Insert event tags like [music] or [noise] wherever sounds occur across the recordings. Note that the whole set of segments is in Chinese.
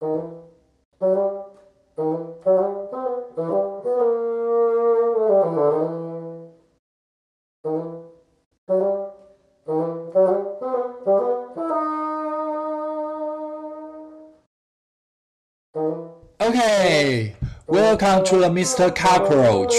Okay, welcome to the Mr. Cockroach。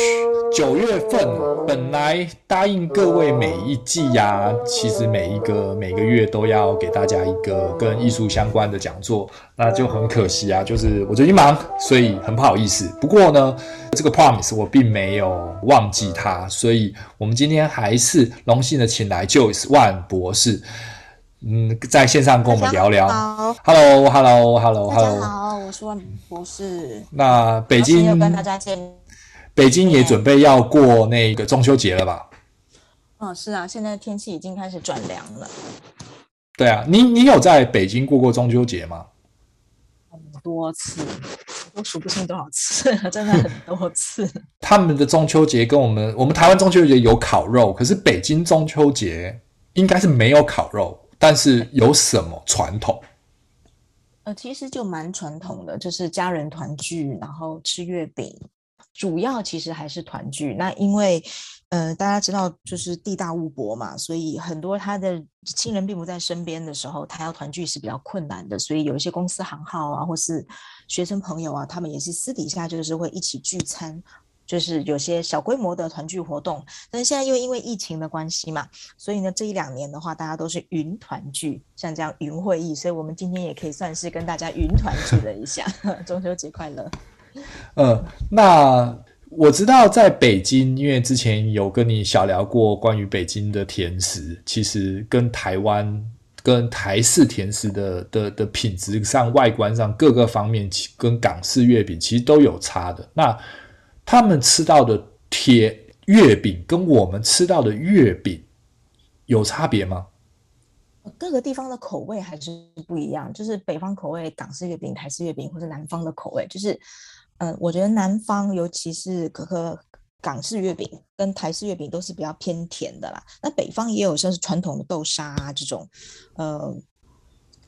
九月份本来答应各位每一季呀、啊，其实每一个每个月都要给大家一个跟艺术相关的讲座，那就很可惜啊，就是我最近忙，所以很不好意思。不过呢，这个 promise 我并没有忘记它，所以我们今天还是荣幸的请来 Joyce 万博士。嗯，在线上跟我们聊聊。好，Hello，Hello，Hello，Hello。大家好，我是万博士。那北京又跟大家见。北京也准备要过那个中秋节了吧？嗯，是啊，现在天气已经开始转凉了。对啊，你你有在北京过过中秋节吗？很多次，我数不清多少次，[laughs] 真的很多次。他们的中秋节跟我们，我们台湾中秋节有烤肉，可是北京中秋节应该是没有烤肉。但是有什么传统？呃，其实就蛮传统的，就是家人团聚，然后吃月饼，主要其实还是团聚。那因为，呃，大家知道就是地大物博嘛，所以很多他的亲人并不在身边的时候，他要团聚是比较困难的。所以有一些公司行号啊，或是学生朋友啊，他们也是私底下就是会一起聚餐。就是有些小规模的团聚活动，但现在又因为疫情的关系嘛，所以呢，这一两年的话，大家都是云团聚，像这样云会议，所以我们今天也可以算是跟大家云团聚了一下，[laughs] 中秋节快乐。[laughs] 呃，那我知道在北京，因为之前有跟你小聊过关于北京的甜食，其实跟台湾、跟台式甜食的的的品质上、外观上各个方面，跟港式月饼其实都有差的。那他们吃到的铁月饼跟我们吃到的月饼有差别吗？各个地方的口味还是不一样，就是北方口味港式月饼、台式月饼，或者南方的口味，就是，嗯，我觉得南方尤其是可可港式月饼跟台式月饼都是比较偏甜的啦。那北方也有像是传统的豆沙啊这种，呃，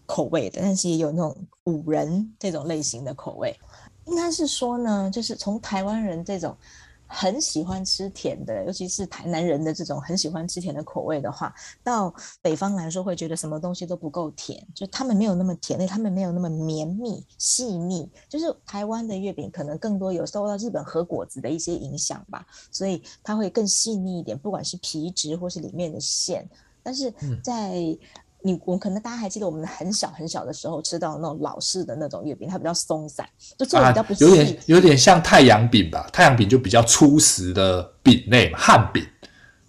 口味的，但是也有那种五仁这种类型的口味。应该是说呢，就是从台湾人这种很喜欢吃甜的，尤其是台南人的这种很喜欢吃甜的口味的话，到北方来说会觉得什么东西都不够甜，就他们没有那么甜，他们没有那么绵密细腻。就是台湾的月饼可能更多有受到日本和果子的一些影响吧，所以它会更细腻一点，不管是皮质或是里面的馅。但是在、嗯你我可能大家还记得我们很小很小的时候吃到那种老式的那种月饼，它比较松散，就做的比较不有点有点像太阳饼吧？太阳饼就比较粗实的饼类嘛，汉饼。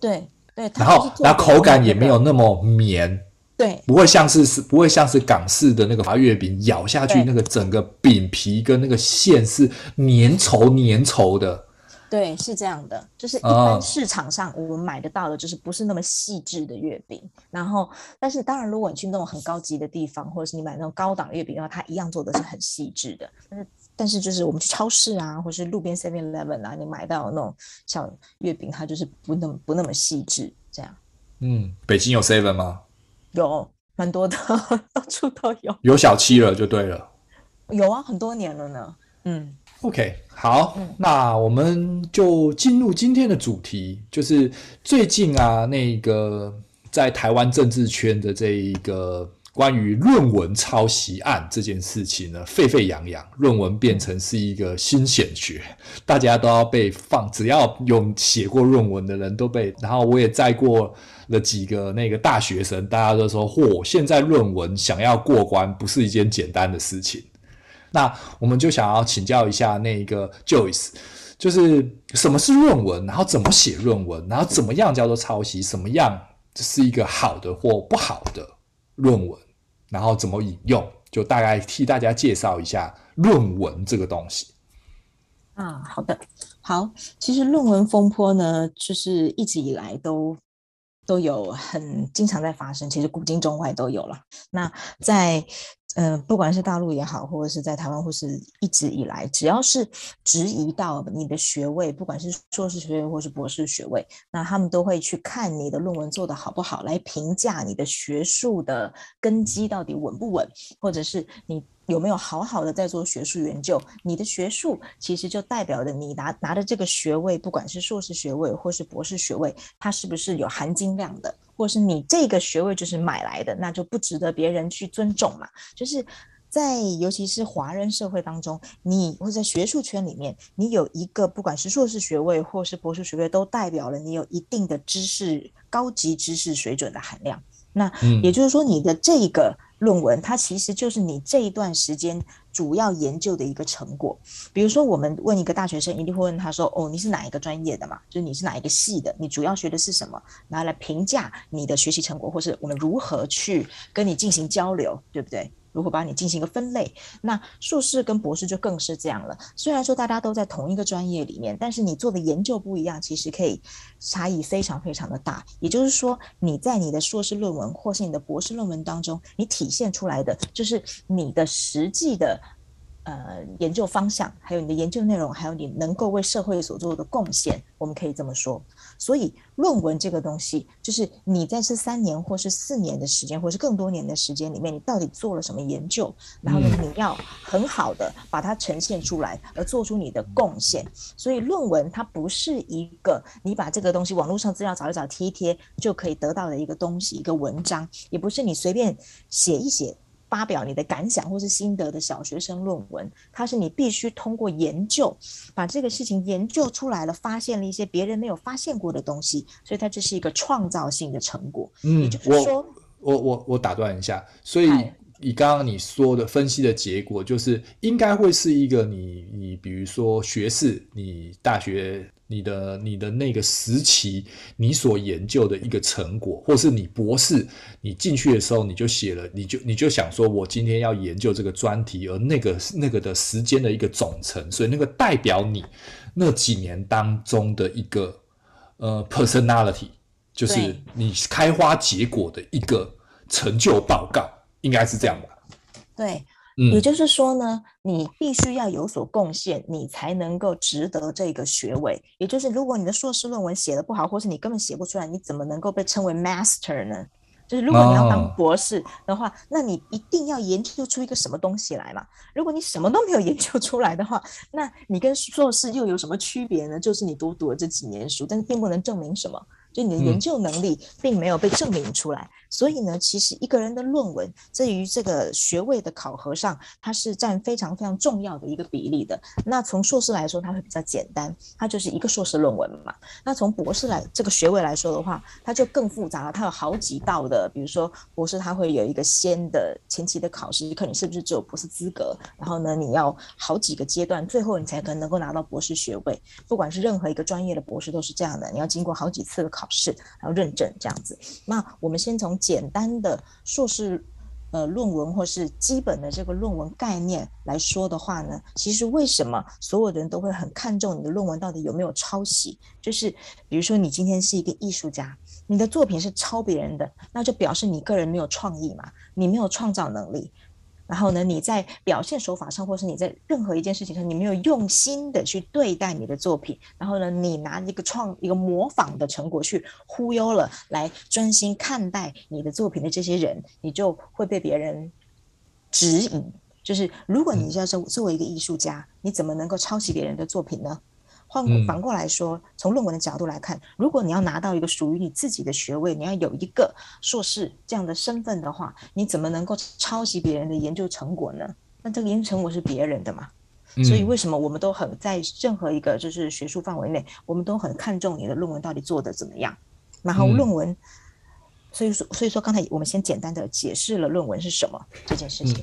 对对，然后然后口感也没有那么绵，对，不会像是是不会像是港式的那个月饼，咬下去那个整个饼皮跟那个馅是粘稠粘稠的。对，是这样的，就是一般市场上我们买得到的，就是不是那么细致的月饼。然后，但是当然，如果你去那种很高级的地方，或者是你买那种高档月饼的话，它一样做的是很细致的。但是，但是就是我们去超市啊，或是路边 Seven Eleven 啊，你买到那种小月饼，它就是不那么不那么细致。这样。嗯，北京有 Seven 吗？有，蛮多的，[laughs] 到处都有。有小七了就对了。有啊，很多年了呢。嗯。OK，好，那我们就进入今天的主题，就是最近啊，那个在台湾政治圈的这一个关于论文抄袭案这件事情呢，沸沸扬扬，论文变成是一个新显学，大家都要被放，只要有写过论文的人都被，然后我也载过了几个那个大学生，大家都说，嚯，现在论文想要过关不是一件简单的事情。那我们就想要请教一下那个 Joyce，就是什么是论文，然后怎么写论文，然后怎么样叫做抄袭，什么样是一个好的或不好的论文，然后怎么引用，就大概替大家介绍一下论文这个东西。啊，好的，好，其实论文风波呢，就是一直以来都。都有很经常在发生，其实古今中外都有了。那在、呃，不管是大陆也好，或者是在台湾，或是一直以来，只要是质疑到你的学位，不管是硕士学位或是博士学位，那他们都会去看你的论文做得好不好，来评价你的学术的根基到底稳不稳，或者是你有没有好好的在做学术研究。你的学术其实就代表着你拿拿的这个学位，不管是硕士学位或是博士学位，它是不是有含金量的。或是你这个学位就是买来的，那就不值得别人去尊重嘛。就是在尤其是华人社会当中，你或者在学术圈里面，你有一个不管是硕士学位或是博士学位，都代表了你有一定的知识、高级知识水准的含量。那也就是说，你的这个。论文它其实就是你这一段时间主要研究的一个成果。比如说，我们问一个大学生，一定会问他说：“哦，你是哪一个专业的嘛？就是你是哪一个系的？你主要学的是什么？拿来评价你的学习成果，或是我们如何去跟你进行交流，对不对？”如何把你进行一个分类？那硕士跟博士就更是这样了。虽然说大家都在同一个专业里面，但是你做的研究不一样，其实可以差异非常非常的大。也就是说，你在你的硕士论文或是你的博士论文当中，你体现出来的就是你的实际的。呃，研究方向，还有你的研究内容，还有你能够为社会所做的贡献，我们可以这么说。所以，论文这个东西，就是你在这三年或是四年的时间，或是更多年的时间里面，你到底做了什么研究？然后呢，你要很好的把它呈现出来，而做出你的贡献。所以，论文它不是一个你把这个东西网络上资料找一找、贴一贴就可以得到的一个东西，一个文章，也不是你随便写一写。发表你的感想或是心得的小学生论文，它是你必须通过研究把这个事情研究出来了，发现了一些别人没有发现过的东西，所以它这是一个创造性的成果。嗯，我我我我打断一下，所以以刚刚你说的分析的结果，就是应该会是一个你你比如说学士，你大学。你的你的那个时期，你所研究的一个成果，或是你博士，你进去的时候你就写了，你就你就想说，我今天要研究这个专题，而那个那个的时间的一个总成，所以那个代表你那几年当中的一个呃 personality，就是你开花结果的一个成就报告，应该是这样吧？对。也就是说呢，你必须要有所贡献，你才能够值得这个学位。也就是，如果你的硕士论文写的不好，或是你根本写不出来，你怎么能够被称为 master 呢？就是如果你要当博士的话，那你一定要研究出一个什么东西来嘛。如果你什么都没有研究出来的话，那你跟硕士又有什么区别呢？就是你多读了这几年书，但是并不能证明什么。就你的研究能力并没有被证明出来，嗯、所以呢，其实一个人的论文在于这个学位的考核上，它是占非常非常重要的一个比例的。那从硕士来说，它会比较简单，它就是一个硕士论文嘛。那从博士来这个学位来说的话，它就更复杂了，它有好几道的，比如说博士它会有一个先的前期的考试，看你是不是只有博士资格，然后呢，你要好几个阶段，最后你才可能能够拿到博士学位。不管是任何一个专业的博士都是这样的，你要经过好几次的考。试还有认证这样子，那我们先从简单的硕士呃论文或是基本的这个论文概念来说的话呢，其实为什么所有的人都会很看重你的论文到底有没有抄袭？就是比如说你今天是一个艺术家，你的作品是抄别人的，那就表示你个人没有创意嘛，你没有创造能力。然后呢，你在表现手法上，或是你在任何一件事情上，你没有用心的去对待你的作品，然后呢，你拿一个创一个模仿的成果去忽悠了来专心看待你的作品的这些人，你就会被别人指引。就是如果你要作作为一个艺术家，你怎么能够抄袭别人的作品呢？换反过来说，从论文的角度来看，如果你要拿到一个属于你自己的学位，你要有一个硕士这样的身份的话，你怎么能够抄袭别人的研究成果呢？那这个研究成果是别人的嘛？所以为什么我们都很在任何一个就是学术范围内，我们都很看重你的论文到底做得怎么样？然后论文，所以说所以说刚才我们先简单的解释了论文是什么这件事情。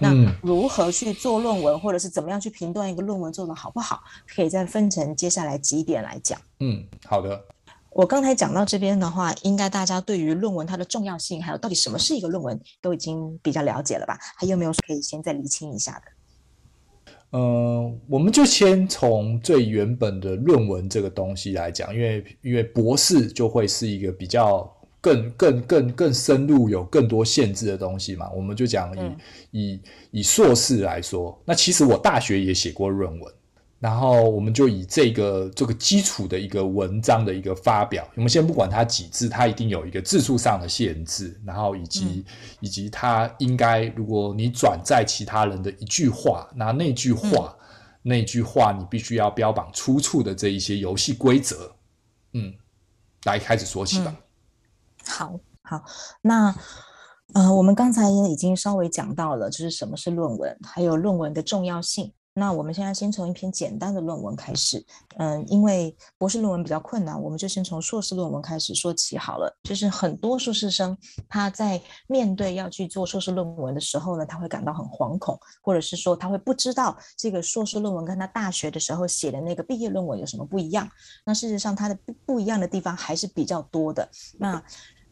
那如何去做论文，或者是怎么样去评断一个论文做的好不好，可以再分成接下来几点来讲。嗯，好的。我刚才讲到这边的话，应该大家对于论文它的重要性，还有到底什么是一个论文，都已经比较了解了吧？还有没有可以先再厘清一下的？嗯、呃，我们就先从最原本的论文这个东西来讲，因为因为博士就会是一个比较更更更更深入，有更多限制的东西嘛。我们就讲以、嗯、以以硕士来说，那其实我大学也写过论文。然后我们就以这个这个基础的一个文章的一个发表，我们先不管它几字，它一定有一个字数上的限制，然后以及、嗯、以及它应该，如果你转载其他人的一句话，那那句话、嗯、那句话你必须要标榜出处的这一些游戏规则，嗯，来开始说起吧。嗯、好，好，那呃，我们刚才也已经稍微讲到了，就是什么是论文，还有论文的重要性。那我们现在先从一篇简单的论文开始，嗯，因为博士论文比较困难，我们就先从硕士论文开始说起好了。就是很多硕士生他在面对要去做硕士论文的时候呢，他会感到很惶恐，或者是说他会不知道这个硕士论文跟他大学的时候写的那个毕业论文有什么不一样。那事实上，他的不不一样的地方还是比较多的。那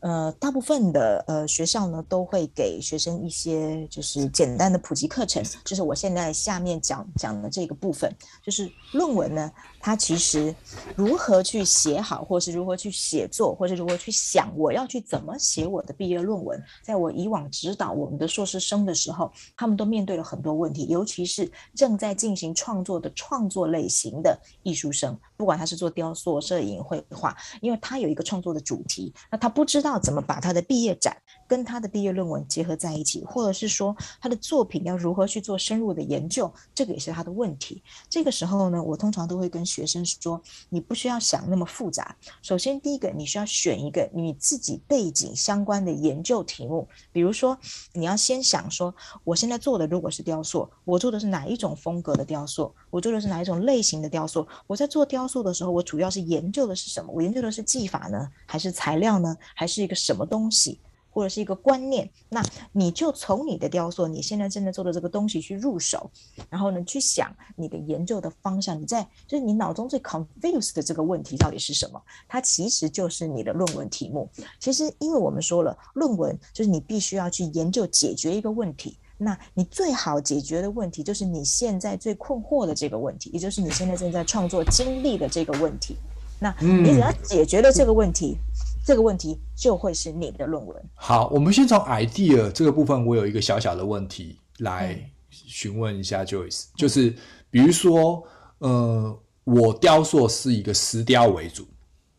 呃，大部分的呃学校呢，都会给学生一些就是简单的普及课程，就是我现在下面讲讲的这个部分，就是论文呢，他其实如何去写好，或是如何去写作，或是如何去想我要去怎么写我的毕业论文，在我以往指导我们的硕士生的时候，他们都面对了很多问题，尤其是正在进行创作的创作类型的艺术生，不管他是做雕塑、摄影、绘画，因为他有一个创作的主题，那他不知道。怎么把他的毕业展跟他的毕业论文结合在一起，或者是说他的作品要如何去做深入的研究，这个也是他的问题。这个时候呢，我通常都会跟学生说，你不需要想那么复杂。首先，第一个，你需要选一个与自己背景相关的研究题目，比如说，你要先想说，我现在做的如果是雕塑，我做的是哪一种风格的雕塑？我做的是哪一种类型的雕塑？我在做雕塑的时候，我主要是研究的是什么？我研究的是技法呢，还是材料呢，还是？一个什么东西，或者是一个观念，那你就从你的雕塑，你现在正在做的这个东西去入手，然后呢，去想你的研究的方向。你在就是你脑中最 confused 的这个问题到底是什么？它其实就是你的论文题目。其实，因为我们说了，论文就是你必须要去研究解决一个问题。那你最好解决的问题，就是你现在最困惑的这个问题，也就是你现在正在创作经历的这个问题。那你只要解决了这个问题。嗯这个问题就会是你的论文。好，我们先从 idea 这个部分，我有一个小小的问题来询问一下 Joyce，、嗯、就是比如说，呃，我雕塑是一个石雕为主，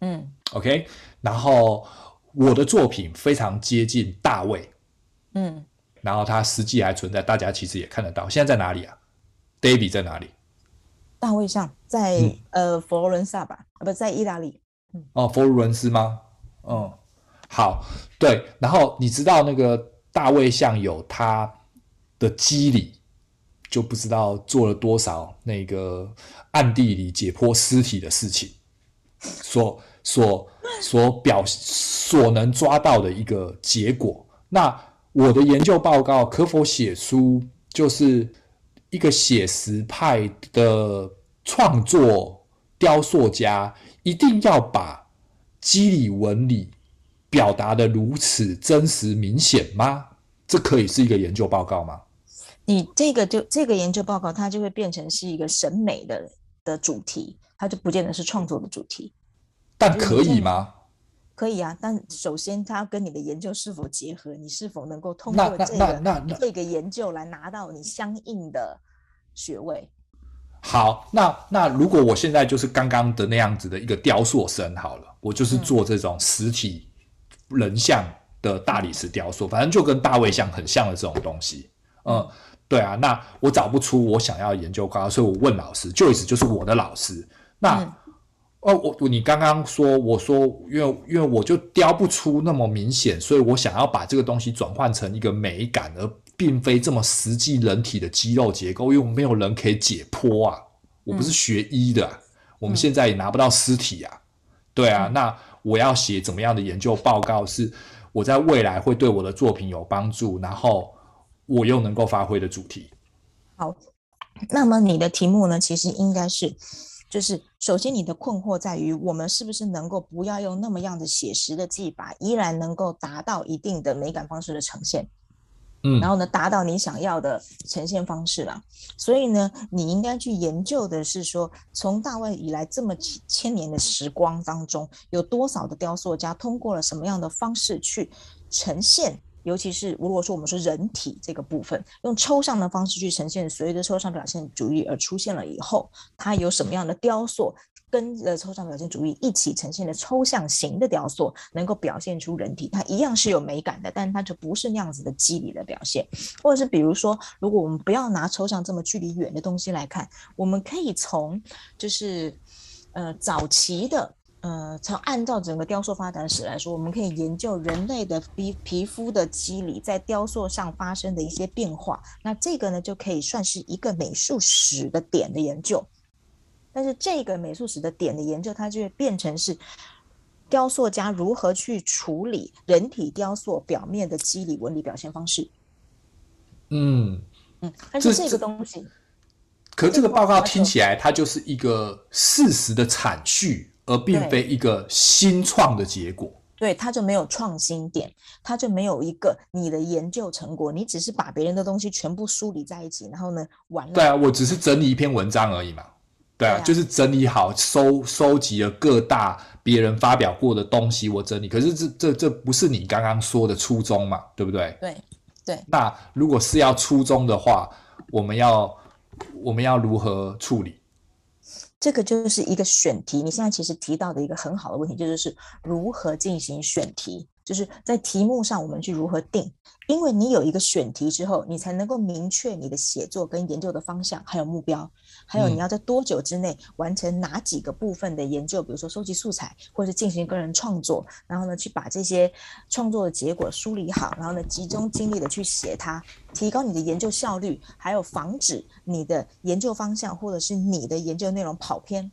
嗯，OK，然后我的作品非常接近大卫，嗯，然后它实际还存在，大家其实也看得到。现在在哪里啊？David 在哪里？大卫像在、嗯、呃佛罗伦萨吧？啊，不在意大利。嗯、哦，佛罗伦斯吗？嗯，好，对，然后你知道那个大卫像有他的肌理，就不知道做了多少那个暗地里解剖尸体的事情，所所所表所能抓到的一个结果。那我的研究报告可否写出，就是一个写实派的创作雕塑家一定要把。肌理纹理表达的如此真实明显吗？这可以是一个研究报告吗？你这个就这个研究报告，它就会变成是一个审美的的主题，它就不见得是创作的主题。但可以吗？可以啊，但首先它要跟你的研究是否结合，你是否能够通过这个这个研究来拿到你相应的学位。好，那那如果我现在就是刚刚的那样子的一个雕塑生，好了，我就是做这种实体人像的大理石雕塑，反正就跟大卫像很像的这种东西。嗯，对啊，那我找不出我想要研究高，所以我问老师，Joyce 就是我的老师。那，嗯、哦，我你刚刚说，我说，因为因为我就雕不出那么明显，所以我想要把这个东西转换成一个美感而。并非这么实际人体的肌肉结构，因为没有人可以解剖啊。我不是学医的，啊嗯，我们现在也拿不到尸体啊。对啊，嗯，那我要写怎么样的研究报告，是我在未来会对我的作品有帮助，然后我又能够发挥的主题。好，那么你的题目呢？其实应该是，就是首先你的困惑在于，我们是不是能够不要用那么样的写实的技法，依然能够达到一定的美感方式的呈现？嗯，然后呢，达到你想要的呈现方式了。所以呢，你应该去研究的是说，从大卫以来这么几千年的时光当中，有多少的雕塑家通过了什么样的方式去呈现，尤其是如果说我们说人体这个部分，用抽象的方式去呈现，随着抽象表现主义而出现了以后，它有什么样的雕塑？跟着抽象表现主义一起呈现的抽象型的雕塑，能够表现出人体，它一样是有美感的，但它就不是那样子的肌理的表现。或者是比如说，如果我们不要拿抽象这么距离远的东西来看，我们可以从就是呃早期的呃，从按照整个雕塑发展史来说，我们可以研究人类的皮皮肤的肌理在雕塑上发生的一些变化。那这个呢，就可以算是一个美术史的点的研究。但是这个美术史的点的研究，它就会变成是雕塑家如何去处理人体雕塑表面的肌理纹理表现方式。嗯嗯，但是这个东西，可是这个报告听起来它就是一个事实的阐述，而并非一个新创的结果。对，它就没有创新点，它就没有一个你的研究成果，你只是把别人的东西全部梳理在一起，然后呢，完了。对啊，我只是整理一篇文章而已嘛。对啊，就是整理好，收收集了各大别人发表过的东西，我整理。可是这这这不是你刚刚说的初衷嘛？对不对？对对。那如果是要初衷的话，我们要我们要如何处理？这个就是一个选题。你现在其实提到的一个很好的问题，就是是如何进行选题。就是在题目上，我们去如何定？因为你有一个选题之后，你才能够明确你的写作跟研究的方向，还有目标，还有你要在多久之内完成哪几个部分的研究，比如说收集素材，或者是进行个人创作，然后呢，去把这些创作的结果梳理好，然后呢，集中精力的去写它，提高你的研究效率，还有防止你的研究方向或者是你的研究内容跑偏。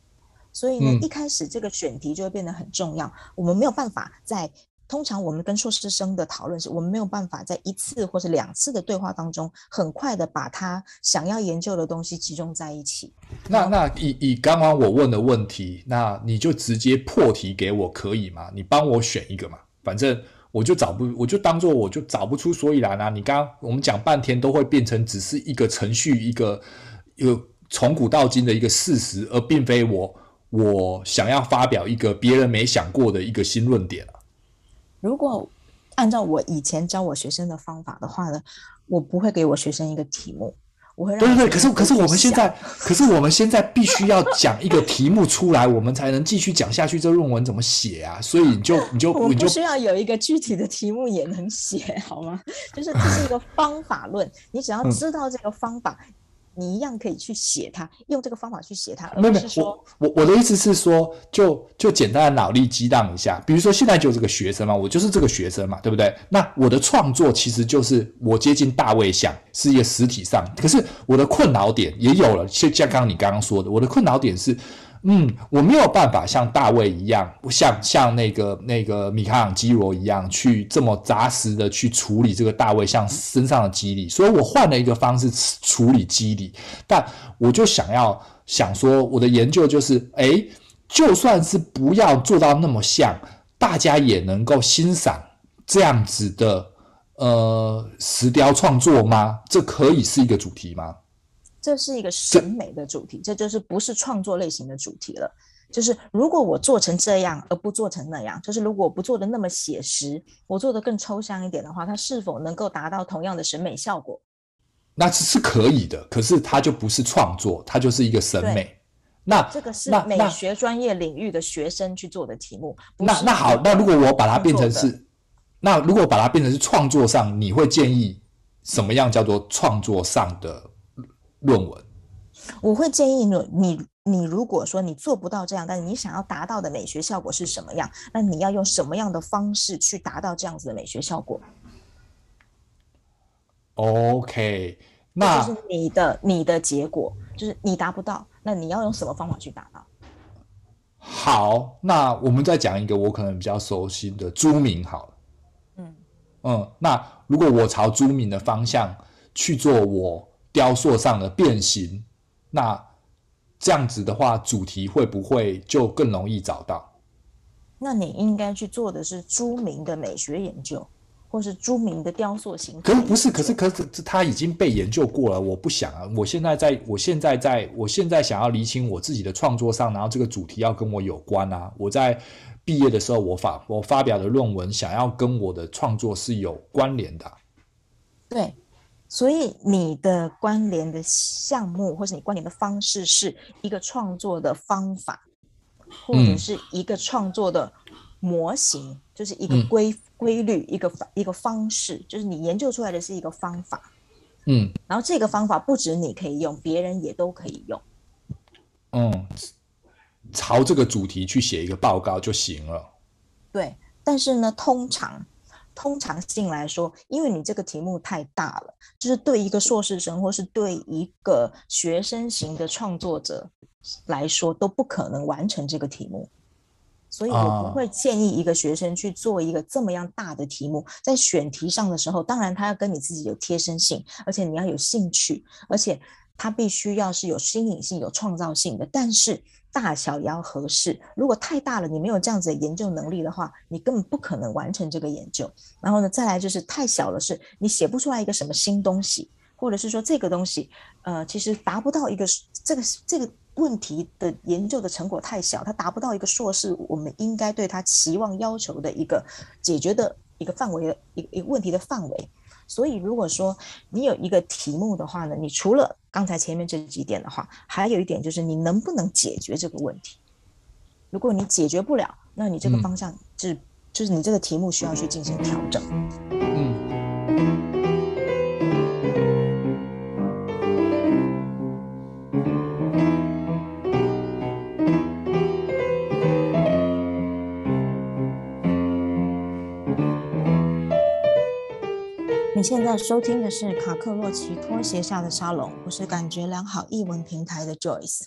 所以呢，一开始这个选题就会变得很重要。我们没有办法在通常我们跟硕士生的讨论是，我们没有办法在一次或是两次的对话当中，很快的把他想要研究的东西集中在一起。那那以以刚刚我问的问题，那你就直接破题给我可以吗？你帮我选一个嘛，反正我就找不，我就当做我就找不出所以然啊。你刚刚我们讲半天都会变成只是一个程序，一个一个从古到今的一个事实，而并非我我想要发表一个别人没想过的一个新论点啊。如果按照我以前教我学生的方法的话呢，我不会给我学生一个题目，我会让。对对对，可是可是我们现在，可是我们现在必须要讲一个题目出来，我们才能继续讲下去。这论文怎么写啊？所以你就你就 [laughs] 你就需要有一个具体的题目也能写好吗？[laughs] 就是这是一个方法论，你只要知道这个方法。嗯你一样可以去写它，用这个方法去写它，没有没有，我我我的意思是说，就就简单的脑力激荡一下，比如说现在就这个学生嘛，我就是这个学生嘛，对不对？那我的创作其实就是我接近大卫像，是一个实体上，可是我的困扰点也有了，就像刚刚你刚刚说的，我的困扰点是。嗯，我没有办法像大卫一样，像像那个那个米开朗基罗一样，去这么扎实的去处理这个大卫像身上的肌理，所以我换了一个方式处理肌理。但我就想要想说，我的研究就是，诶，就算是不要做到那么像，大家也能够欣赏这样子的呃石雕创作吗？这可以是一个主题吗？这是一个审美的主题，这就是不是创作类型的主题了。就是如果我做成这样而不做成那样，就是如果我不做的那么写实，我做的更抽象一点的话，它是否能够达到同样的审美效果？那是是可以的，可是它就不是创作，它就是一个审美。那这个是美学专业领域的学生去做的题目。那那好，那如果我把它变成是，那如果把它变成是创作上，你会建议什么样叫做创作上的？论文，我会建议你，你你如果说你做不到这样，但是你想要达到的美学效果是什么样？那你要用什么样的方式去达到这样子的美学效果？OK，那就是你的你的结果，就是你达不到，那你要用什么方法去达到？好，那我们再讲一个我可能比较熟悉的朱明，好了，嗯嗯，那如果我朝朱明的方向去做我。雕塑上的变形，那这样子的话，主题会不会就更容易找到？那你应该去做的是著名的美学研究。或是著名的雕塑形态。可是不是，可是可是它已经被研究过了。我不想啊，我现在在我现在在我现在想要厘清我自己的创作上，然后这个主题要跟我有关啊。我在毕业的时候，我发我发表的论文想要跟我的创作是有关联的。对，所以你的关联的项目，或是你关联的方式，是一个创作的方法，或者是一个创作的模型。嗯就是一个规规律，一个方一个方式，就是你研究出来的是一个方法，嗯，然后这个方法不止你可以用，别人也都可以用，嗯，朝这个主题去写一个报告就行了。对，但是呢，通常通常性来说，因为你这个题目太大了，就是对一个硕士生或是对一个学生型的创作者来说，都不可能完成这个题目。所以我不会建议一个学生去做一个这么样大的题目，在选题上的时候，当然他要跟你自己有贴身性，而且你要有兴趣，而且它必须要是有新颖性、有创造性的，但是大小也要合适。如果太大了，你没有这样子的研究能力的话，你根本不可能完成这个研究。然后呢，再来就是太小了，是你写不出来一个什么新东西，或者是说这个东西，呃，其实达不到一个这个这个。问题的研究的成果太小，它达不到一个硕士我们应该对它期望要求的一个解决的一个范围的一个一个问题的范围。所以，如果说你有一个题目的话呢，你除了刚才前面这几点的话，还有一点就是你能不能解决这个问题。如果你解决不了，那你这个方向就是、嗯、就是你这个题目需要去进行调整。你现在收听的是卡克洛奇拖鞋下的沙龙，我是感觉良好译文平台的 Joyce。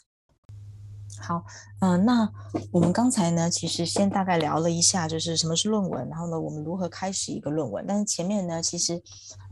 好，嗯、那我们刚才呢，其实先大概聊了一下，就是什么是论文，然后呢，我们如何开始一个论文。但是前面呢，其实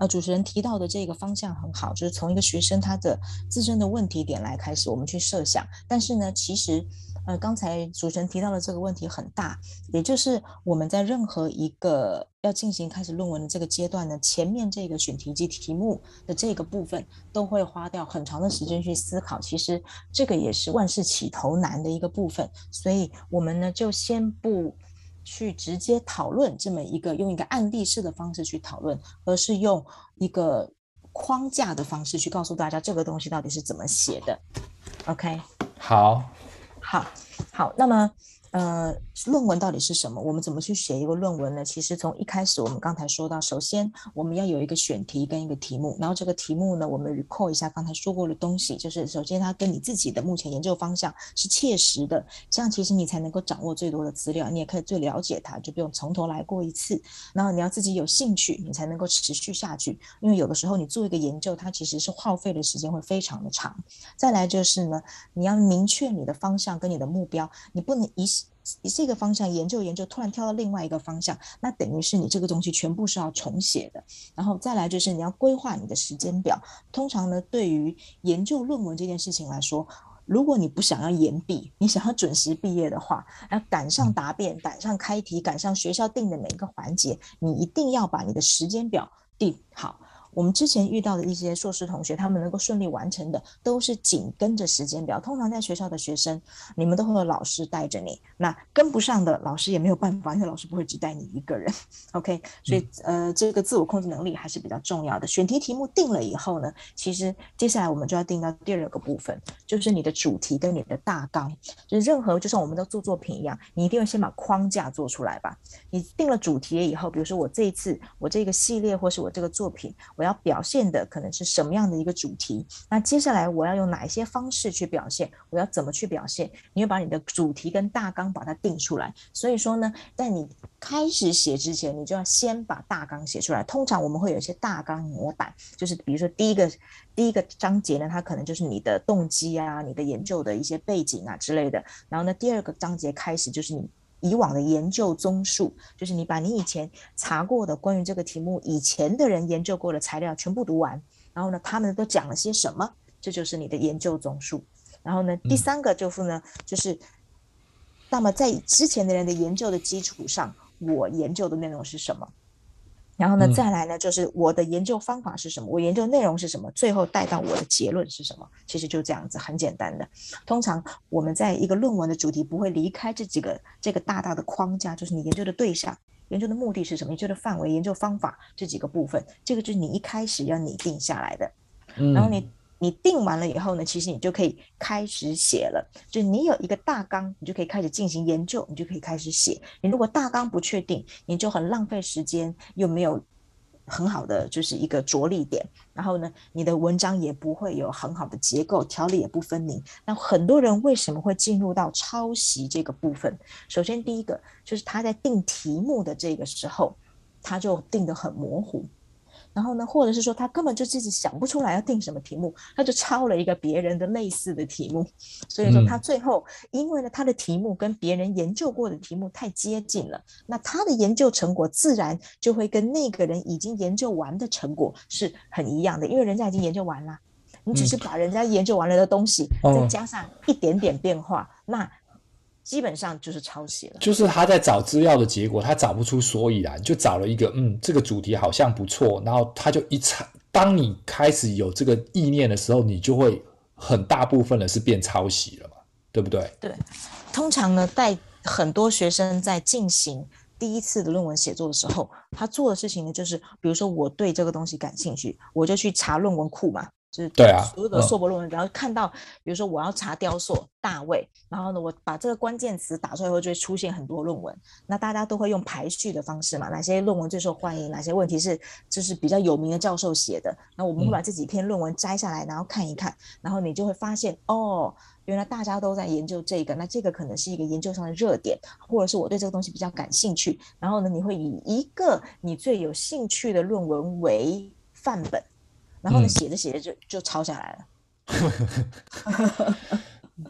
呃，主持人提到的这个方向很好，就是从一个学生他的自身的问题点来开始，我们去设想。但是呢，其实。呃，刚才主持人提到的这个问题很大，也就是我们在任何一个要进行开始论文的这个阶段呢，前面这个选题及题目的这个部分都会花掉很长的时间去思考。其实这个也是万事起头难的一个部分，所以我们呢就先不去直接讨论这么一个用一个案例式的方式去讨论，而是用一个框架的方式去告诉大家这个东西到底是怎么写的。OK，好。好，好，那么。呃，论文到底是什么？我们怎么去写一个论文呢？其实从一开始，我们刚才说到，首先我们要有一个选题跟一个题目，然后这个题目呢，我们 recall 一下刚才说过的东西，就是首先它跟你自己的目前研究方向是切实的，这样其实你才能够掌握最多的资料，你也可以最了解它，就不用从头来过一次。然后你要自己有兴趣，你才能够持续下去，因为有的时候你做一个研究，它其实是耗费的时间会非常的长。再来就是呢，你要明确你的方向跟你的目标，你不能一。你这个方向研究研究，突然跳到另外一个方向，那等于是你这个东西全部是要重写的。然后再来就是你要规划你的时间表。通常呢，对于研究论文这件事情来说，如果你不想要延毕，你想要准时毕业的话，要赶上答辩，赶上开题，赶上学校定的每一个环节，你一定要把你的时间表定好。我们之前遇到的一些硕士同学，他们能够顺利完成的，都是紧跟着时间表。通常在学校的学生，你们都会有老师带着你，那跟不上的老师也没有办法，因为老师不会只带你一个人。OK，所以呃，这个自我控制能力还是比较重要的。选题题目定了以后呢，其实接下来我们就要定到第二个部分，就是你的主题跟你的大纲。就是任何就像我们的做作品一样，你一定要先把框架做出来吧。你定了主题以后，比如说我这一次我这个系列或是我这个作品。我我要表现的可能是什么样的一个主题？那接下来我要用哪一些方式去表现？我要怎么去表现？你会把你的主题跟大纲把它定出来。所以说呢，在你开始写之前，你就要先把大纲写出来。通常我们会有一些大纲模板，就是比如说第一个第一个章节呢，它可能就是你的动机啊、你的研究的一些背景啊之类的。然后呢，第二个章节开始就是你。以往的研究综述，就是你把你以前查过的关于这个题目以前的人研究过的材料全部读完，然后呢，他们都讲了些什么？这就是你的研究综述。然后呢，第三个就是呢，就是那么在之前的人的研究的基础上，我研究的内容是什么？然后呢，再来呢，就是我的研究方法是什么，我研究内容是什么，最后带到我的结论是什么。其实就这样子，很简单的。通常我们在一个论文的主题不会离开这几个这个大大的框架，就是你研究的对象、研究的目的是什么、研究的范围、研究方法这几个部分，这个就是你一开始要拟定下来的。然后你。你定完了以后呢，其实你就可以开始写了。就你有一个大纲，你就可以开始进行研究，你就可以开始写。你如果大纲不确定，你就很浪费时间，又没有很好的就是一个着力点。然后呢，你的文章也不会有很好的结构，条理也不分明。那很多人为什么会进入到抄袭这个部分？首先第一个就是他在定题目的这个时候，他就定得很模糊。然后呢，或者是说他根本就自己想不出来要定什么题目，他就抄了一个别人的类似的题目，所以说他最后因为呢他的题目跟别人研究过的题目太接近了，那他的研究成果自然就会跟那个人已经研究完的成果是很一样的，因为人家已经研究完了，你只是。把人家研究完了的东西再加上一点点变化，那。基本上就是抄袭了，就是他在找资料的结果，他找不出所以然，就找了一个，嗯，这个主题好像不错，然后他就一抄。当你开始有这个意念的时候，你就会很大部分的是变抄袭了嘛，对不对？对，通常呢，带很多学生在进行第一次的论文写作的时候，他做的事情呢，就是比如说我对这个东西感兴趣，我就去查论文库嘛。就是对啊，所有的硕博论文，然后看到，比如说我要查雕塑大卫，然后呢，我把这个关键词打出来后，就会出现很多论文。那大家都会用排序的方式嘛，哪些论文最受欢迎，哪些问题是就是比较有名的教授写的，那我们会把这几篇论文摘下来，然后看一看，然后你就会发现，哦，原来大家都在研究这个，那这个可能是一个研究上的热点，或者是我对这个东西比较感兴趣，然后呢，你会以一个你最有兴趣的论文为范本。然后呢，写着写着就就抄下来了。[laughs]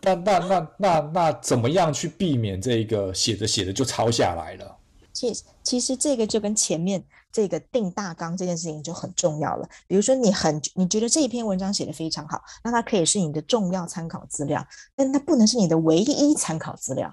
那那那那那怎么样去避免这个写着写着就抄下来了？其实其实这个就跟前面这个定大纲这件事情就很重要了。比如说你很你觉得这一篇文章写得非常好，那它可以是你的重要参考资料，但它不能是你的唯一参考资料。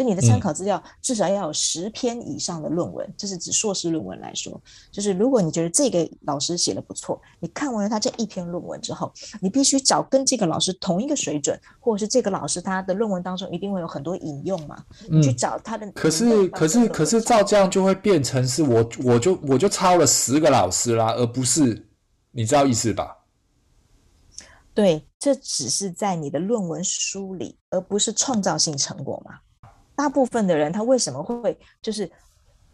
就你的参考资料至少要有十篇以上的论文，这是指硕士论文来说。就是如果你觉得这个老师写的不错，你看完了他这一篇论文之后，你必须找跟这个老师同一个水准，或者是这个老师他的论文当中一定会有很多引用嘛，你去找他的。嗯，可是可是可是照这样就会变成是我我就我就抄了十个老师啦，而不是，你知道意思吧？对，这只是在你的论文梳理，而不是创造性成果嘛。大部分的人，他为什么会就是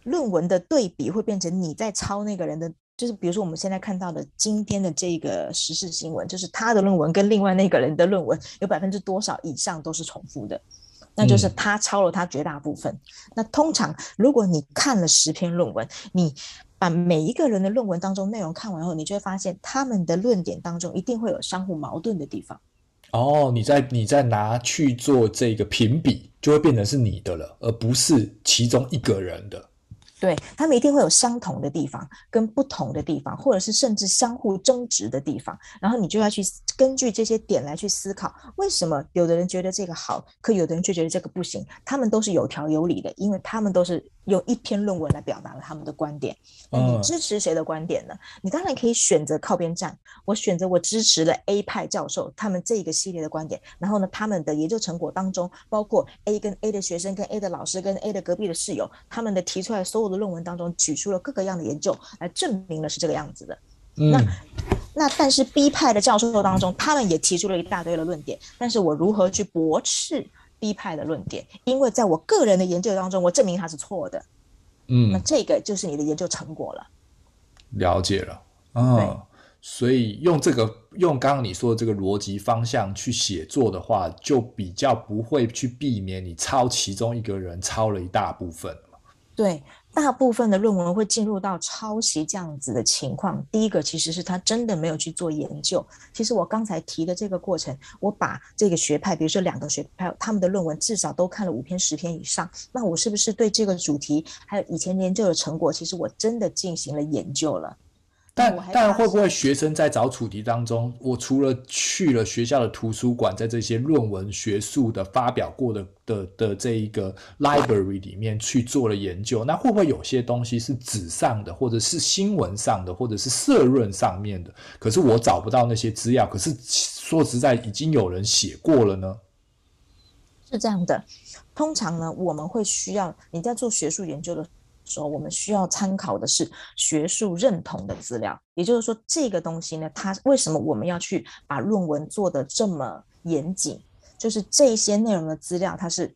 论文的对比会变成你在抄那个人的？就是比如说我们现在看到的今天的这个时事新闻，就是他的论文跟另外那个人的论文有百分之多少以上都是重复的，那就是他抄了他绝大部分。嗯。那通常如果你看了十篇论文，你把每一个人的论文当中内容看完后，你就会发现他们的论点当中一定会有相互矛盾的地方。哦，你在你在拿去做这个评比，就会变成是你的了，而不是其中一个人的。对，他们一定会有相同的地方，跟不同的地方，或者是甚至相互争执的地方。然后你就要去根据这些点来去思考，为什么有的人觉得这个好，可有的人却觉得这个不行？他们都是有条有理的，因为他们都是用一篇论文来表达了他们的观点。那你支持谁的观点呢？嗯。你当然可以选择靠边站，我选择我支持了 A 派教授他们这一个系列的观点。然后呢，他们的研究成果当中，包括 A 跟 A 的学生、跟 A 的老师、跟 A 的隔壁的室友，他们的提出来所有。的论文当中举出了各个样的研究来证明了是这个样子的。嗯、那那但是 B 派的教授当中，他们也提出了一大堆的论点。但是我如何去驳斥 B 派的论点？因为在我个人的研究当中，我证明他是错的。嗯，那这个就是你的研究成果了。了解了。嗯，所以用这个用刚刚你说的这个逻辑方向去写作的话，就比较不会去避免你抄其中一个人抄了一大部分。对。大部分的论文会进入到抄袭这样子的情况。第一个其实是他真的没有去做研究。其实我刚才提的这个过程，我把这个学派，比如说两个学派，他们的论文至少都看了五篇、十篇以上，那我是不是对这个主题还有以前研究的成果，其实我真的进行了研究了？但但会不会学生在找主题当中，我除了去了学校的图书馆，在这些论文学术的发表过的的的这一个 library 里面去做了研究，那会不会有些东西是纸上的，或者是新闻上的，或者是社论上面的？可是我找不到那些资料，可是说实在，已经有人写过了呢？是这样的，通常呢，我们会需要你在做学术研究的。说我们需要参考的是学术认同的资料，也就是说，这个东西呢，它为什么我们要去把论文做的这么严谨？就是这些内容的资料，它是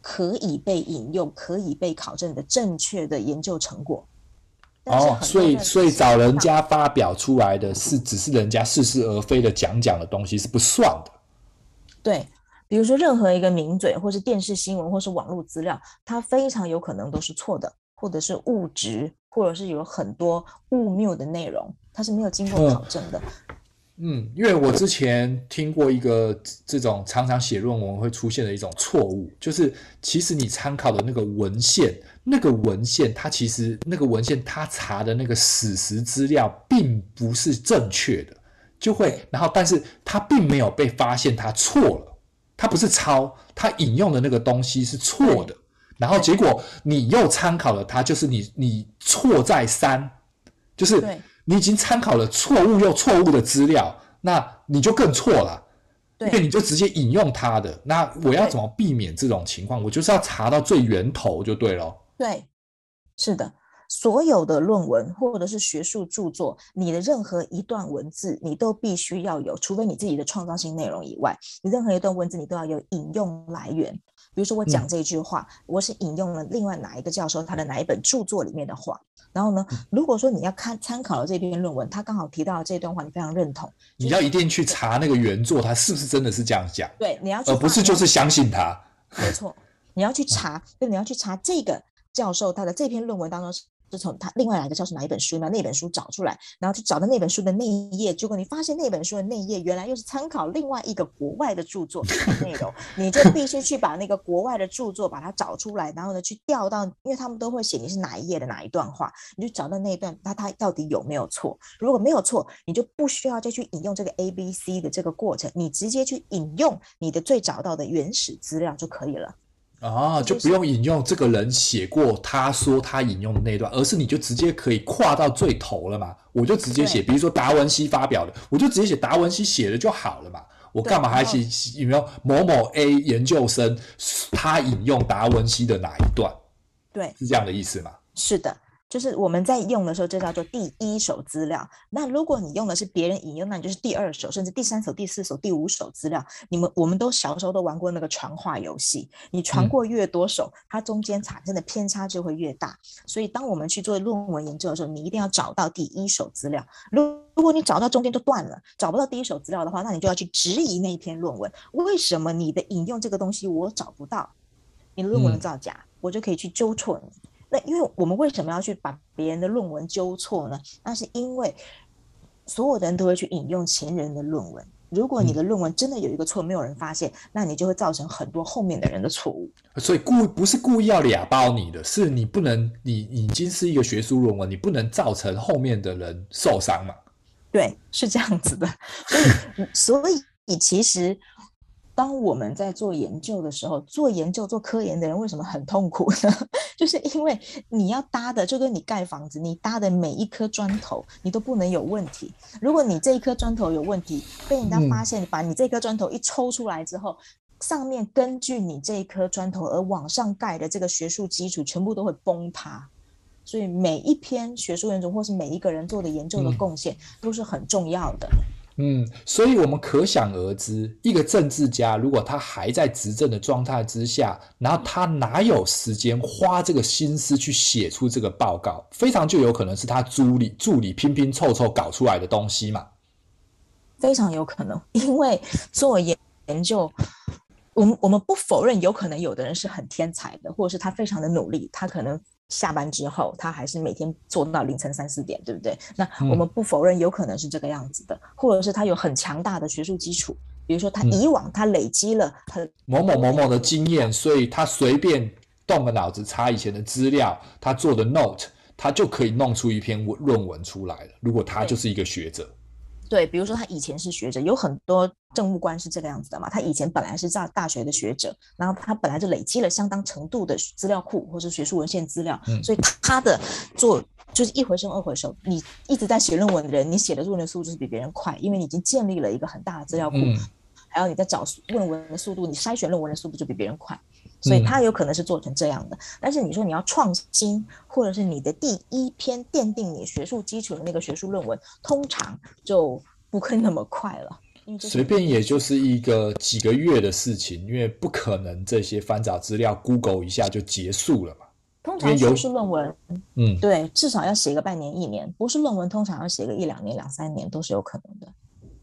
可以被引用、可以被考证的正确的研究成果。哦，所以所以找人家发表出来的是只是人家似是而非的讲讲的东西是不算的。对，比如说任何一个名嘴，或是电视新闻，或是网络资料，它非常有可能都是错的。或者是物质，或者是有很多误谬的内容，它是没有经过考证的。嗯，因为我之前听过一个这种常常写论文会出现的一种错误，就是其实你参考的那个文献，那个文献它其实那个文献它查的那个史实资料并不是正确的，就会然后但是它并没有被发现它错了，它不是抄，它引用的那个东西是错的。然后结果你又参考了它，就是你你错在三，就是你已经参考了错误又错误的资料，那你就更错了，因为你就直接引用它的。那我要怎么避免这种情况？我就是要查到最源头就对了。对，是的。所有的论文或者是学术著作，你的任何一段文字，你都必须要有，除非你自己的创造性内容以外，你任何一段文字你都要有引用来源。比如说我讲这一句话，嗯、我是引用了另外哪一个教授他的哪一本著作里面的话。然后呢，如果说你要看参考了这篇论文，他刚好提到了这段话，你非常认同，你要一定去查那个原作，他是不是真的是这样讲？对，你要，而不是就是相信他。没错，[laughs] 你要去查，就你要去查这个教授他的这篇论文当中。是从他另外来的教授哪一本书呢？那本书找出来，然后去找到那本书的那一页，结果你发现那本书的那一页原来又是参考另外一个国外的著作的内容，[laughs] 你就必须去把那个国外的著作把它找出来，然后呢去调到，因为他们都会写你是哪一页的哪一段话，你就找到那一段，那它到底有没有错？如果没有错，你就不需要再去引用这个 A B C 的这个过程，你直接去引用你的最找到的原始资料就可以了。啊，就不用引用这个人写过他说他引用的那一段，而是你就直接可以跨到最头了嘛？我就直接写，比如说达文西发表的，我就直接写达文西写的就好了嘛？我干嘛还写有没有某某 A 研究生他引用达文西的哪一段？对，是这样的意思吗？是的。就是我们在用的时候，这叫做第一手资料。那如果你用的是别人引用，那你就是第二手，甚至第三手、第四手、第五手资料。你们我们都小时候都玩过那个传话游戏，你传过越多手，它中间产生的偏差就会越大。所以，当我们去做论文研究的时候，你一定要找到第一手资料。如如果你找到中间就断了，找不到第一手资料的话，那你就要去质疑那一篇论文，为什么你的引用这个东西我找不到？你的论文造假，我就可以去纠错你。那因为我们为什么要去把别人的论文纠错呢？那是因为所有的人都会去引用前人的论文。如果你的论文真的有一个错，没有人发现，那你就会造成很多后面的人的错误。所以故不是故意要俩包你的，是你不能，你已经是一个学术论文，你不能造成后面的人受伤嘛？对，是这样子的。所以，[laughs] 所以其实。当我们在做研究的时候，做研究、做科研的人为什么很痛苦呢？[laughs] 就是因为你要搭的，就跟你盖房子，你搭的每一颗砖头，你都不能有问题。如果你这一颗砖头有问题，被人家发现，把你这颗砖头一抽出来之后，嗯、上面根据你这一颗砖头而往上盖的这个学术基础，全部都会崩塌。所以每一篇学术研究，或是每一个人做的研究的贡献，都是很重要的。嗯，所以我们可想而知，一个政治家如果他还在执政的状态之下，然后他哪有时间花这个心思去写出这个报告？非常就有可能是他助理助理拼拼凑凑搞出来的东西嘛。非常有可能，因为做研研究，我们我们不否认，有可能有的人是很天才的，或者是他非常的努力，他可能。下班之后，他还是每天做到凌晨三四点，对不对？那我们不否认有可能是这个样子的，嗯、或者是他有很强大的学术基础，比如说他以往他累积了很某某某某的经验，所以他随便动个脑子查以前的资料，他做的 note，他就可以弄出一篇论文出来了。如果他就是一个学者。对，比如说他以前是学者，有很多政务官是这个样子的嘛。他以前本来是在大学的学者，然后他本来就累积了相当程度的资料库或是学术文献资料，嗯、所以他的做就是一回生二回熟。你一直在写论文的人，你写的论文的速度是比别人快，因为你已经建立了一个很大的资料库，嗯、还有你在找论文的速度，你筛选论文的速度就比别人快。所以它有可能是做成这样的，嗯、但是你说你要创新，或者是你的第一篇奠定你学术基础的那个学术论文，通常就不会那么快了。随便也就是一个几个月的事情，因为不可能这些翻找资料，Google 一下就结束了嘛。通常学术论文，嗯，对，至少要写个半年一年，博士论文通常要写个一两年、两三年都是有可能的。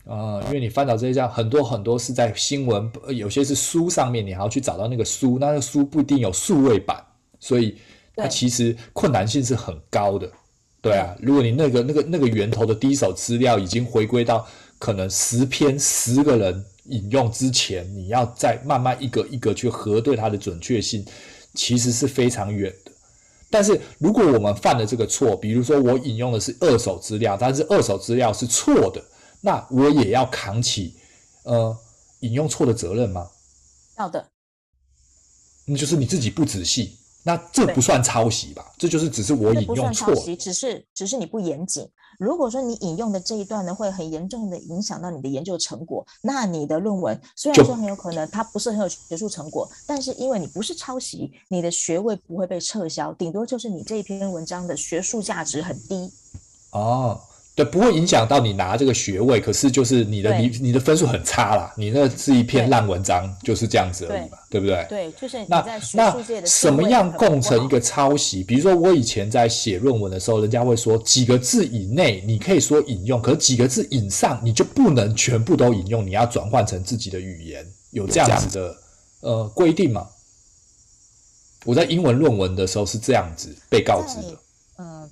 啊、因为你翻找这些，这样很多很多是在新闻，有些是书上面，你还要去找到那个书，那个书不一定有数位版，所以它其实困难性是很高的。对啊，如果你那个那个那个源头的第一手资料已经回归到可能十篇十个人引用之前，你要再慢慢一个一个去核对它的准确性，其实是非常远的。但是如果我们犯了这个错，比如说我引用的是二手资料，但是二手资料是错的。那我也要扛起，呃，引用错的责任吗？要的。那就是你自己不仔细，那这不算抄袭吧？这就是只是我引用错。抄袭，只是只是你不严谨。如果说你引用的这一段呢，会很严重的影响到你的研究成果，那你的论文虽然说很有可能它不是很有学术成果，但是因为你不是抄袭，你的学位不会被撤销，顶多就是你这一篇文章的学术价值很低。哦。对，不会影响到你拿这个学位，可是就是你的你你的分数很差啦，你那是一篇烂文章，就是这样子而已嘛，对，对不对？对，就是那那什么样构成一个抄袭？比如说我以前在写论文的时候，人家会说几个字以内你可以说引用，可是几个字以上你就不能全部都引用，你要转换成自己的语言，有这样子的呃规定吗？我在英文论文的时候是这样子被告知的，嗯、呃，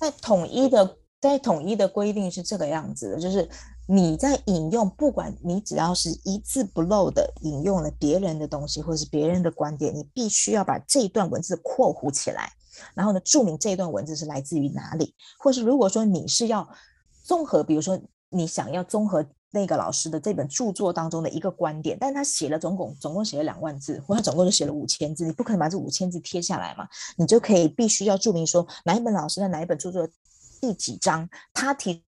在统一的。在统一的规定是这个样子的，就是你在引用，不管你只要是一字不漏的引用了别人的东西，或者是别人的观点，你必须要把这一段文字括弧起来，然后呢，注明这一段文字是来自于哪里，或是如果说你是要综合，比如说你想要综合那个老师的这本著作当中的一个观点，但他写了总共总共写了两万字，或者总共就写了五千字，你不可能把这五千字贴下来嘛，你就可以必须要注明说哪一本老师的哪一本著作。第几章他提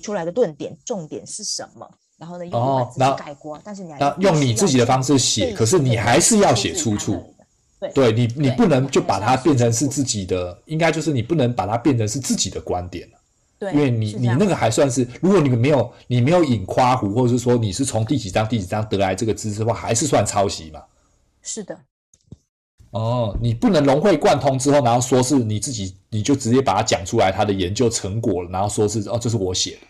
出来的论点重点是什么？然后呢，用文字概括，但是你还用你自己的方式写，可是你还是要写出处。对，对你你不能就把它变成是自己的，应该就是你不能把它变成是自己的观点。对，因为你你那个还算是，如果你没有你没有引夸胡，或者是说你是从第几章第几章得来这个知识的话，还是算抄袭嘛？是的。哦，你不能融会贯通之后，然后说是你自己，你就直接把它讲出来，他的研究成果了，然后说是哦，这是我写的。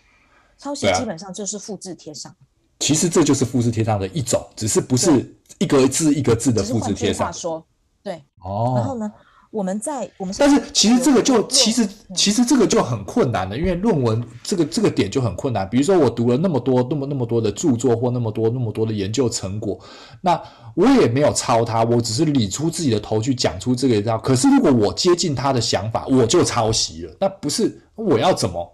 抄袭基本上就是复制贴上。其实这就是复制贴上的一种，只是不是一个字一个字的复制贴上。话说，对。哦。然后呢？我们在我们，但是其实这个就其实其实这个就很困难了，因为论文这个这个点就很困难。比如说我读了那么多那么那么多的著作或那么多那么多的研究成果，那我也没有抄他，我只是理出自己的头去讲出这个道。可是如果我接近他的想法，我就抄袭了。那不是我要怎么？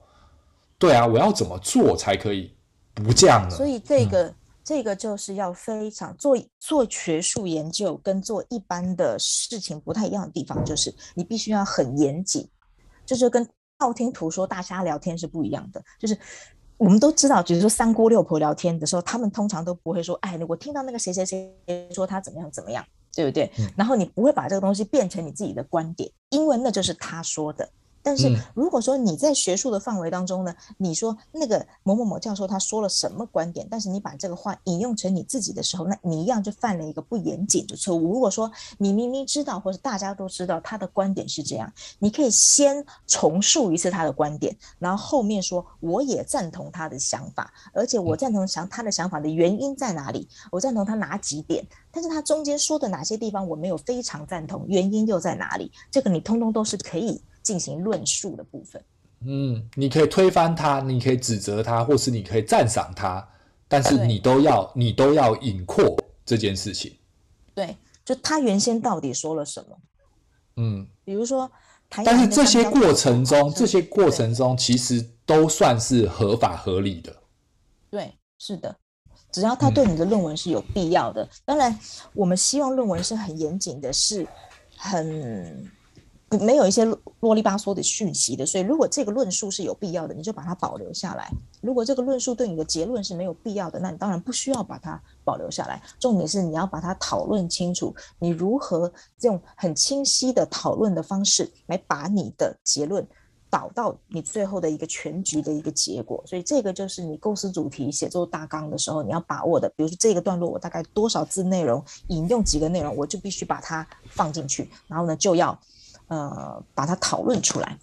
对啊，我要怎么做才可以不这样呢？所以这个。嗯这个就是要非常做做学术研究，跟做一般的事情不太一样的地方，就是你必须要很严谨，就是跟道听途说、大家聊天是不一样的。就是我们都知道，比如说三姑六婆聊天的时候，他们通常都不会说：“哎，我听到那个谁谁谁说他怎么样怎么样，对不对？”嗯。然后你不会把这个东西变成你自己的观点，因为那就是他说的。但是如果说你在学术的范围当中呢，你说那个某某某教授他说了什么观点，但是你把这个话引用成你自己的时候，那你一样就犯了一个不严谨的错误。如果说你明明知道或者大家都知道他的观点是这样，你可以先重述一次他的观点，然后后面说我也赞同他的想法，而且我赞同想他的想法的原因在哪里，我赞同他哪几点，但是他中间说的哪些地方我没有非常赞同，原因又在哪里？这个你通通都是可以。进行论述的部分，嗯，你可以推翻他，你可以指责他，或是你可以赞赏他，但是你都要你都要引括这件事情。对，就他原先到底说了什么？嗯，比如说但是这些过程中，这些过程中其实都算是合法合理的。对，是的，只要他对你的论文是有必要的。嗯、当然，我们希望论文是很严谨的，是很。没有一些啰里吧嗦的讯息的，所以如果这个论述是有必要的，你就把它保留下来；如果这个论述对你的结论是没有必要的，那你当然不需要把它保留下来。重点是你要把它讨论清楚，你如何用很清晰的讨论的方式来把你的结论导到你最后的一个全局的一个结果。所以这个就是你构思主题、写作大纲的时候你要把握的。比如说这个段落我大概多少字内容，引用几个内容，我就必须把它放进去，然后呢就要。呃，把它讨论出来。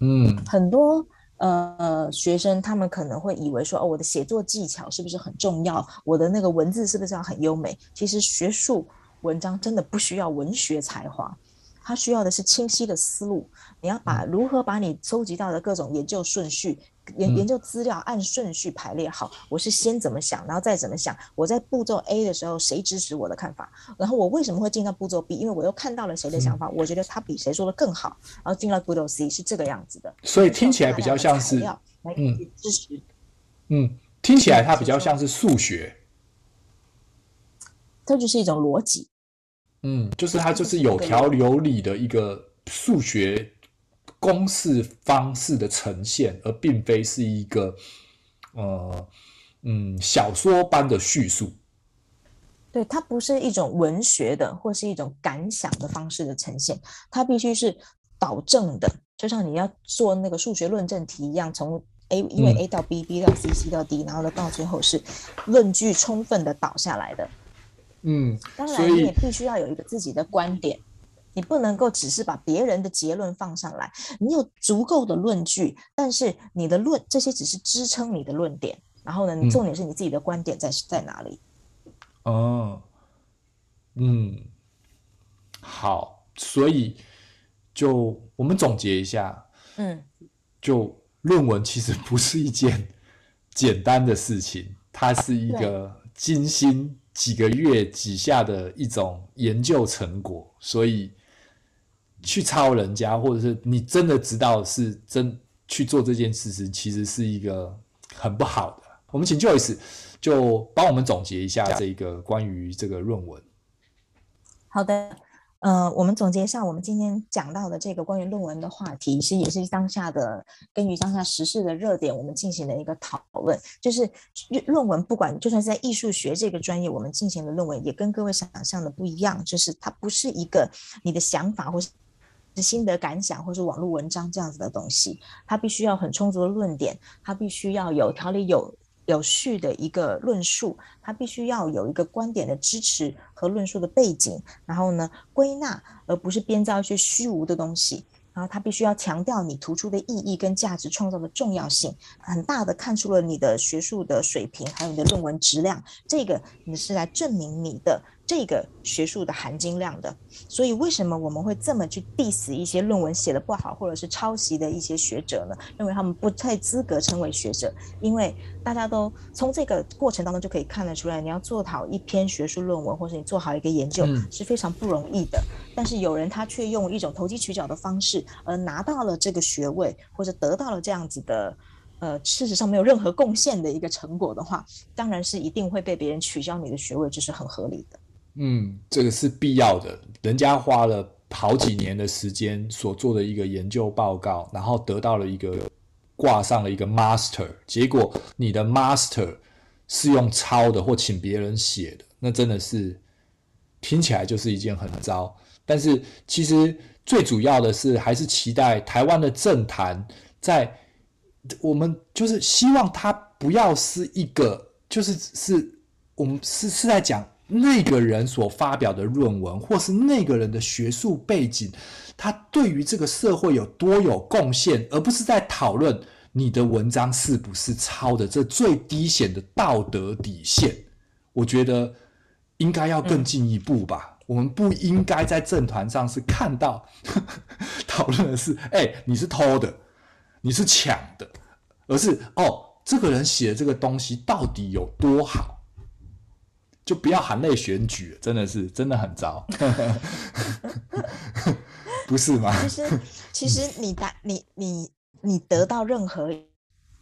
嗯，很多呃学生他们可能会以为说，哦，我的写作技巧是不是很重要？我的那个文字是不是要很优美？其实学术文章真的不需要文学才华。它需要的是清晰的思路，你要把如何把你收集到的各种研究顺序、研研究资料按顺序排列好。我是先怎么想，然后再怎么想。我在步骤 A 的时候，谁支持我的看法？然后我为什么会进到步骤 B？因为我又看到了谁的想法，我觉得他比谁说的更好。然后进到步骤 C 是这个样子的。所以听起来比较像是嗯，支持。嗯，听起来它比较像是数学。这就是一种逻辑。嗯，就是它就是有条有理的一个数学公式方式的呈现，而并非是一个呃嗯小说般的叙述。对，它不是一种文学的或是一种感想的方式的呈现，它必须是导证的，就像你要做那个数学论证题一样，从 A 因为 A 到 B，B、嗯、到 C，C 到 D，然后呢到最后是论据充分的导下来的。嗯，当然你也必须要有一个自己的观点，你不能够只是把别人的结论放上来，你有足够的论据，但是你的论这些只是支撑你的论点，然后呢，你重点是你自己的观点在、嗯、在哪里？哦，嗯，好，所以就我们总结一下，嗯，就论文其实不是一件 [laughs] 简单的事情，它是一个精心。几个月几下的一种研究成果，所以去抄人家，或者是你真的知道是真去做这件事情，其实是一个很不好的。我们请 Joyce 就帮我们总结一下这个关于这个论文。好的。呃，我们总结一下，我们今天讲到的这个关于论文的话题，其实也是当下的根据当下时事的热点，我们进行了一个讨论。就是论文，不管就算是在艺术学这个专业，我们进行的论文也跟各位想象的不一样，就是它不是一个你的想法或是心得感想或是网络文章这样子的东西，它必须要很充足的论点，它必须要有条理有。有序的一个论述，它必须要有一个观点的支持和论述的背景，然后呢，归纳，而不是编造一些虚无的东西。然后它必须要强调你突出的意义跟价值创造的重要性，很大的看出了你的学术的水平，还有你的论文质量。这个你是来证明你的。这个学术的含金量的，所以为什么我们会这么去 diss 一些论文写的不好或者是抄袭的一些学者呢？认为他们不太资格称为学者，因为大家都从这个过程当中就可以看得出来，你要做好一篇学术论文，或者你做好一个研究是非常不容易的。但是有人他却用一种投机取巧的方式而拿到了这个学位，或者得到了这样子的，呃，事实上没有任何贡献的一个成果的话，当然是一定会被别人取消你的学位，这是很合理的。嗯，这个是必要的。人家花了好几年的时间所做的一个研究报告，然后得到了一个挂上了一个 master，结果你的 master 是用抄的或请别人写的，那真的是听起来就是一件很糟。但是其实最主要的是，还是期待台湾的政坛在我们就是希望它不要是一个，就是是我们是是在讲。那个人所发表的论文，或是那个人的学术背景，他对于这个社会有多有贡献，而不是在讨论你的文章是不是抄的，这最低显的道德底线。我觉得应该要更进一步吧。我们不应该在政坛上是看到呵 [laughs] 呵讨论的是，哎，你是偷的，你是抢的，而是哦，这个人写的这个东西到底有多好。就不要含泪选举，真的是真的很糟。[laughs] 不是吗？其实，其实你达你你你得到任何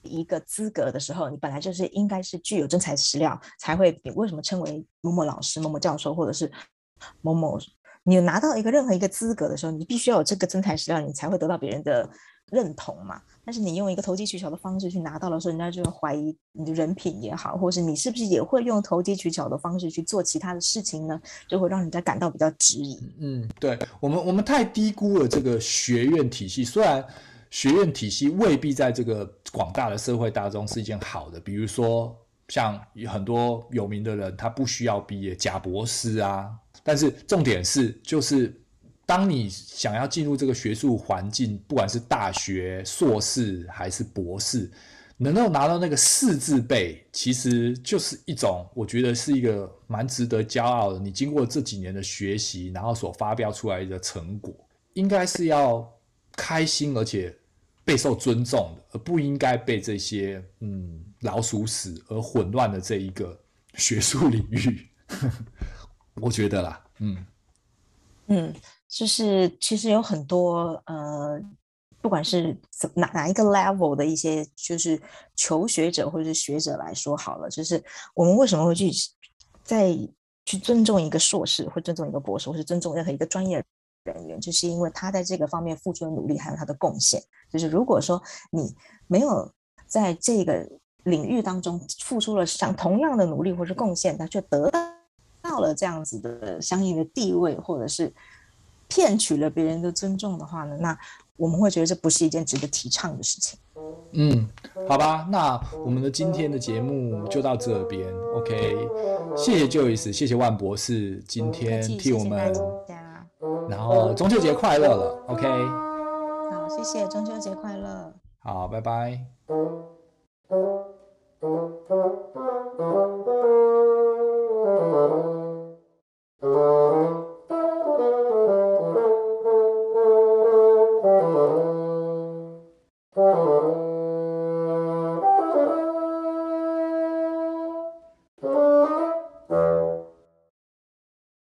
一个资格的时候，你本来就是应该是具有真材实料，才会你为什么称为某某老师、某某教授，或者是某某。你拿到一个任何一个资格的时候，你必须要有这个真材实料，你才会得到别人的认同嘛。但是你用一个投机取巧的方式去拿到的时候，人家就会怀疑你的人品也好，或是你是不是也会用投机取巧的方式去做其他的事情呢？就会让人家感到比较质疑。嗯，对，我们我们太低估了这个学院体系。虽然学院体系未必在这个广大的社会大众是一件好的，比如说像很多有名的人，他不需要毕业，贾博士啊。但是重点是，就是当你想要进入这个学术环境，不管是大学、硕士还是博士，能够拿到那个四字辈，其实就是一种，我觉得是一个蛮值得骄傲的。你经过这几年的学习，然后所发表出来的成果，应该是要开心而且备受尊重的，而不应该被这些嗯老鼠屎而混乱的这一个学术领域。[laughs] 我觉得啦，嗯嗯，就是其实有很多呃，不管是怎哪哪一个 level 的一些，就是求学者或者是学者来说好了，就是我们为什么会去在去尊重一个硕士，或尊重一个博士，或是尊重任何一个专业人员，就是因为他在这个方面付出的努力还有他的贡献。就是如果说你没有在这个领域当中付出了像同样的努力或是贡献，他却得。到了这样子的相应的地位，或者是骗取了别人的尊重的话呢，那我们会觉得这不是一件值得提倡的事情。嗯，好吧，那我们的今天的节目就到这边。OK，谢谢 Joyce，谢谢万博士今天替我们，然后中秋节快乐了。OK，好，谢谢，中秋节快乐。好，拜拜。